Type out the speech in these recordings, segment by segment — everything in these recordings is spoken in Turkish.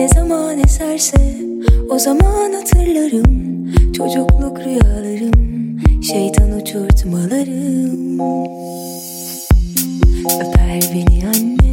Ne zaman eserse o zaman hatırlarım. Çocukluk rüyalarım Şeytan uçurtmalarım. Öper beni anne.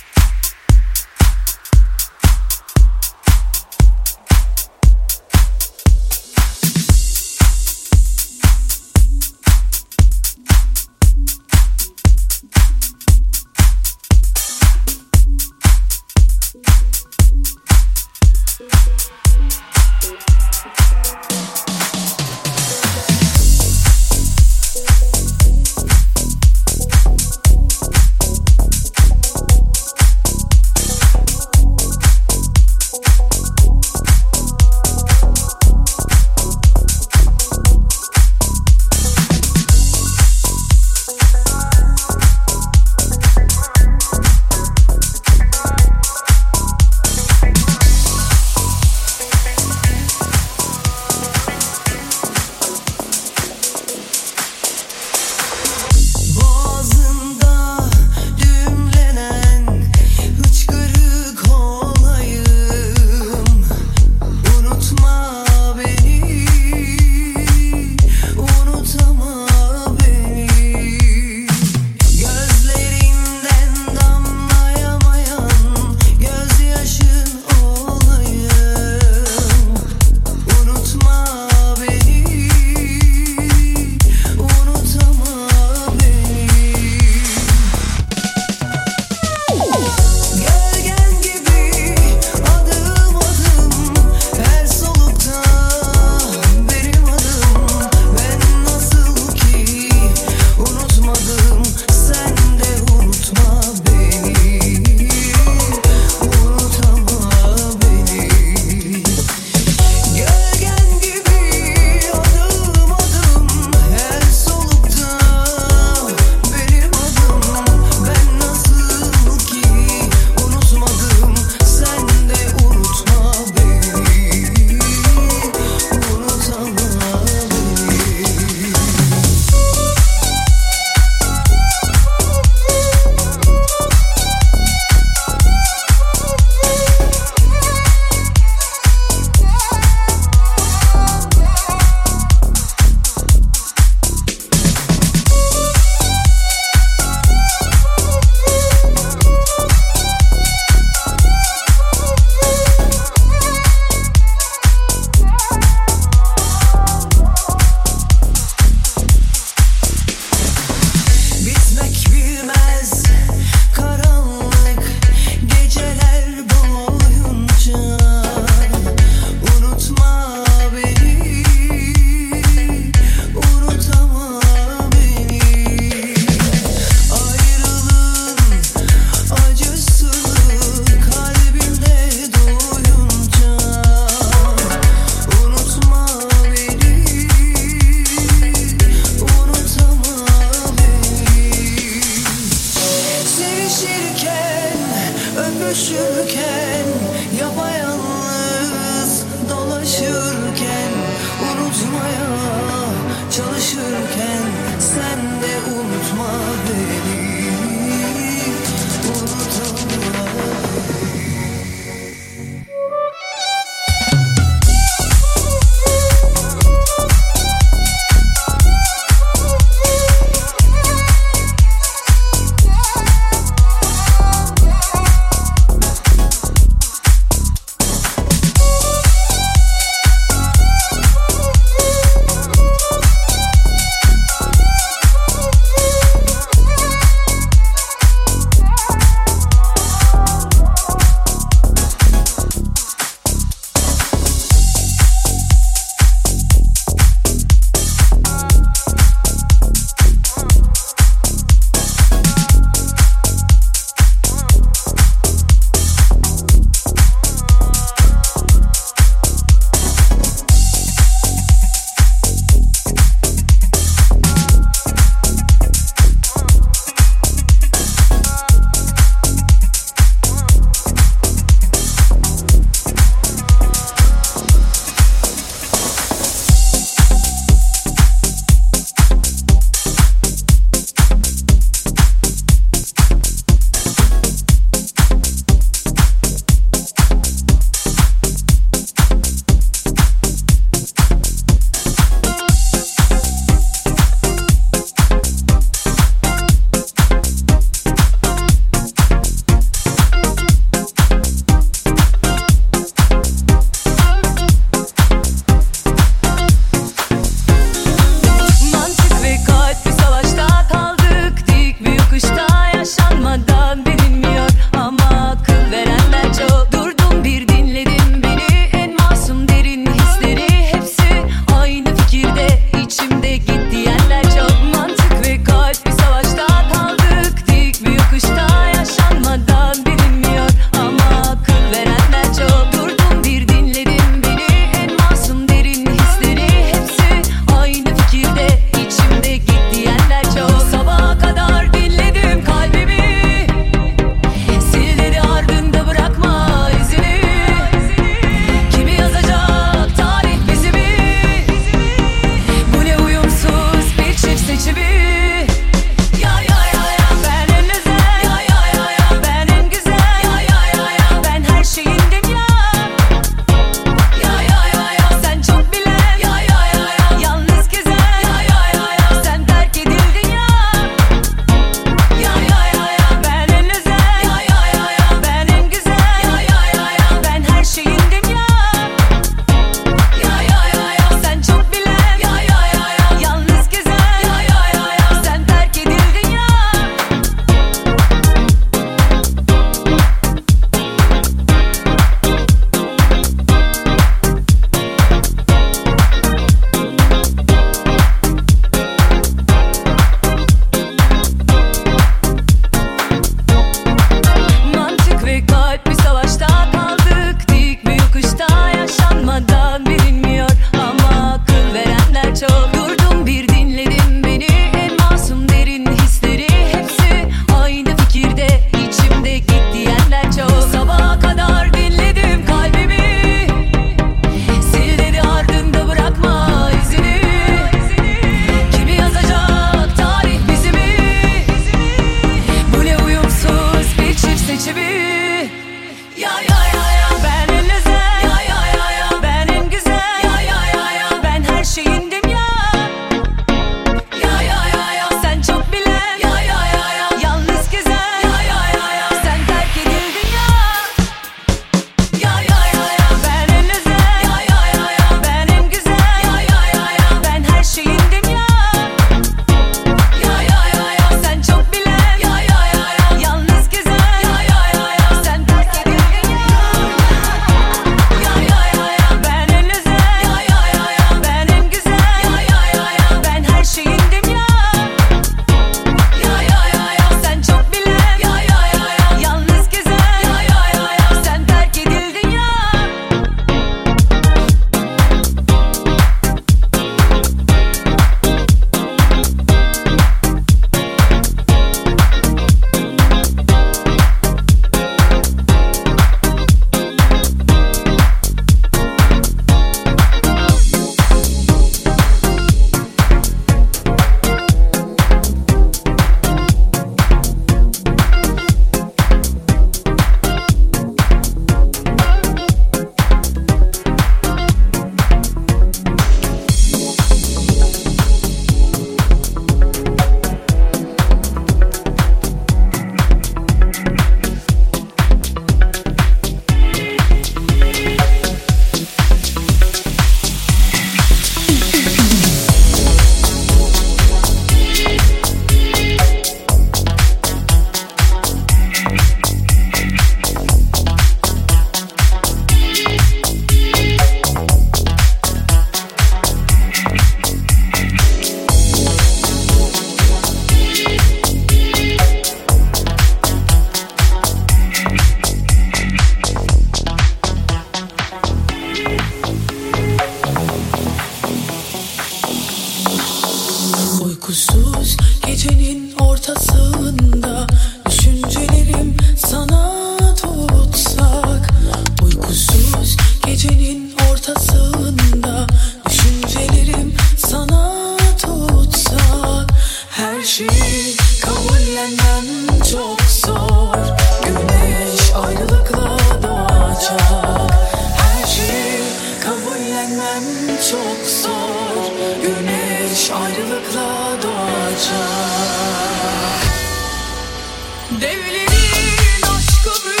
Ayrılığının yasını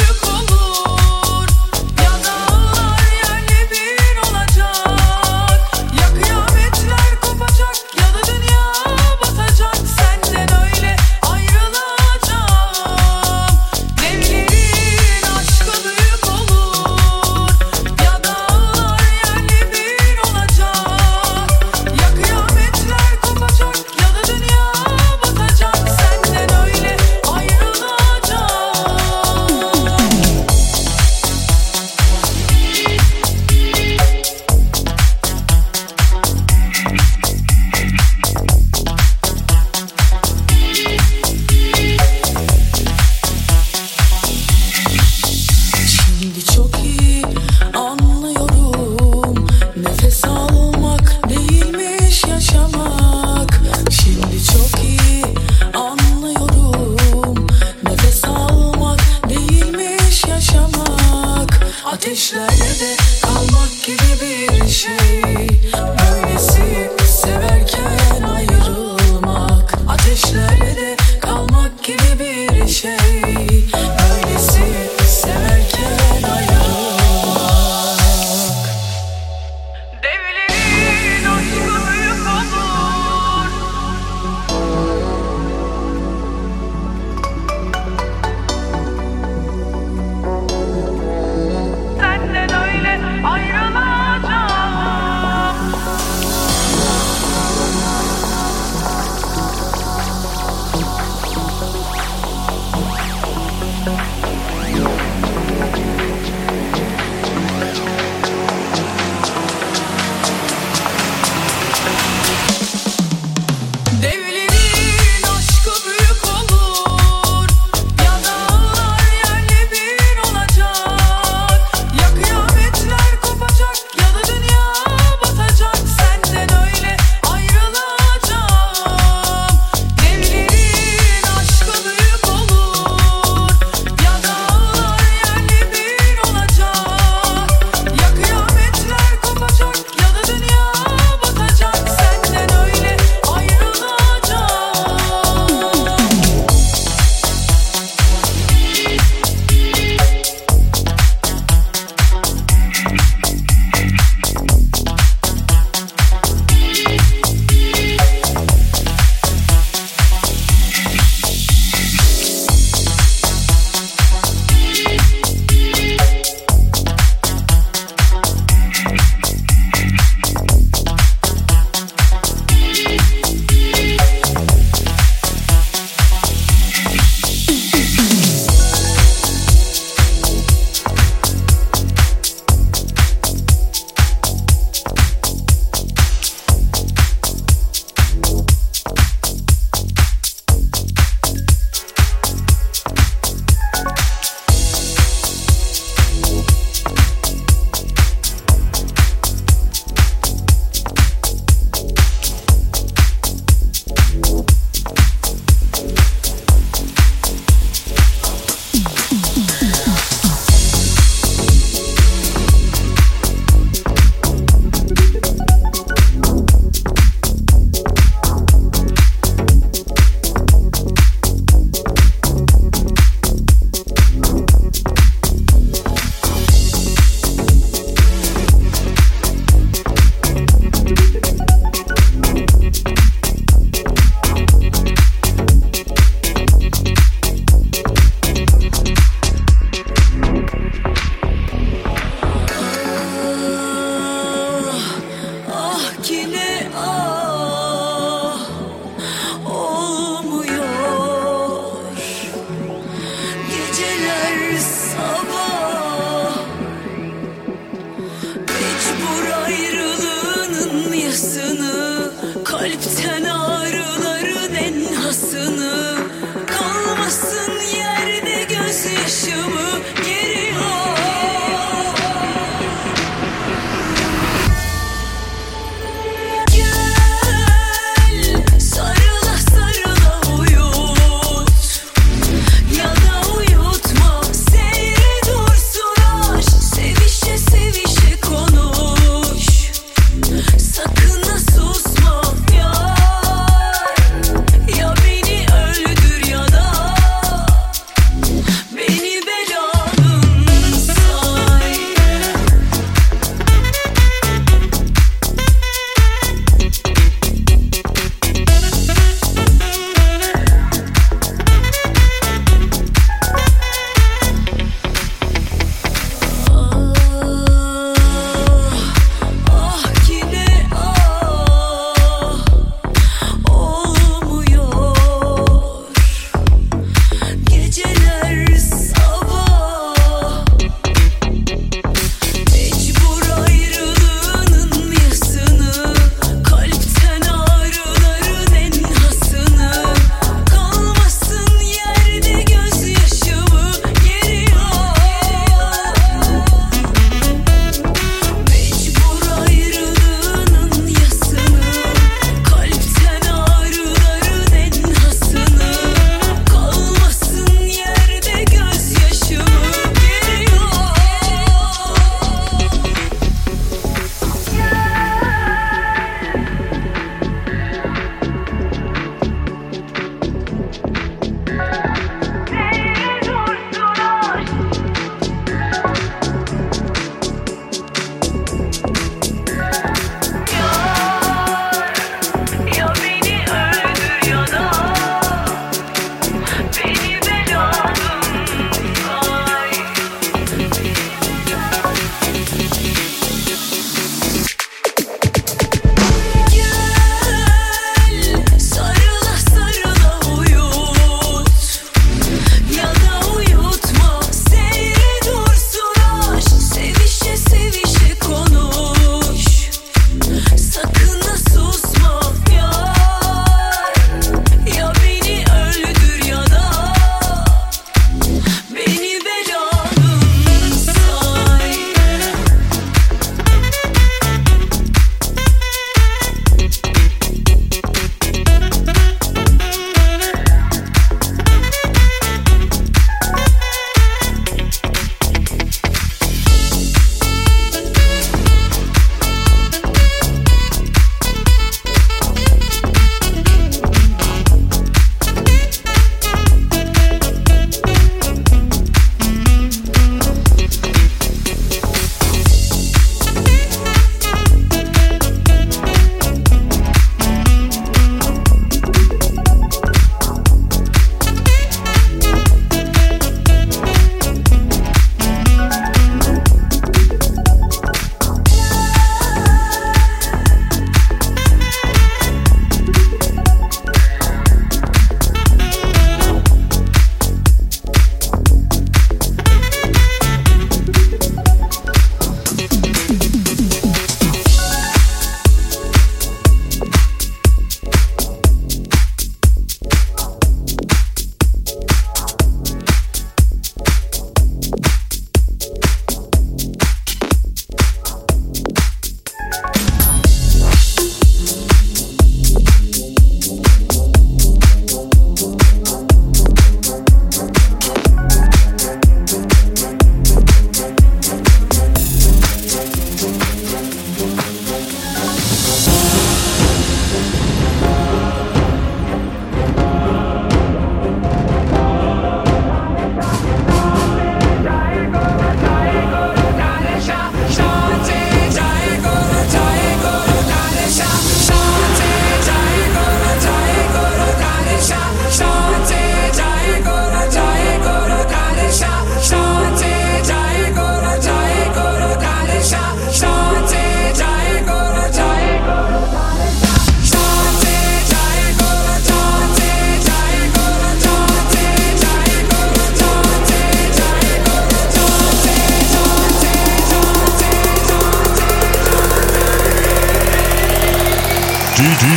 Krishna.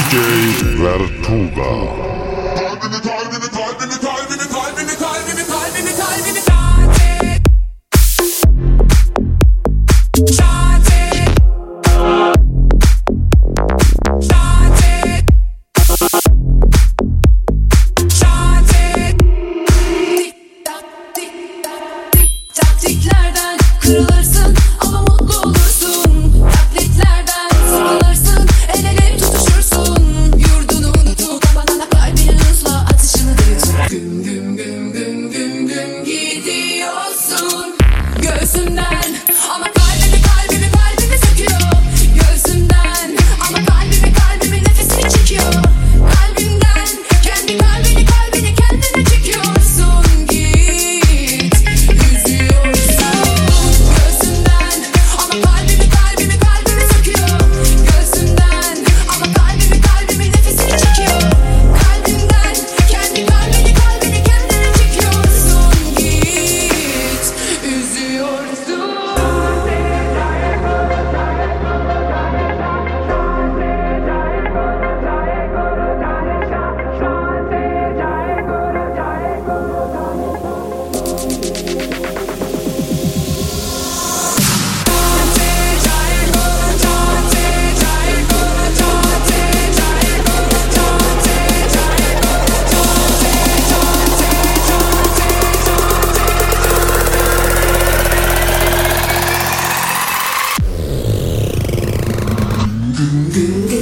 DJ Vertuga. Good.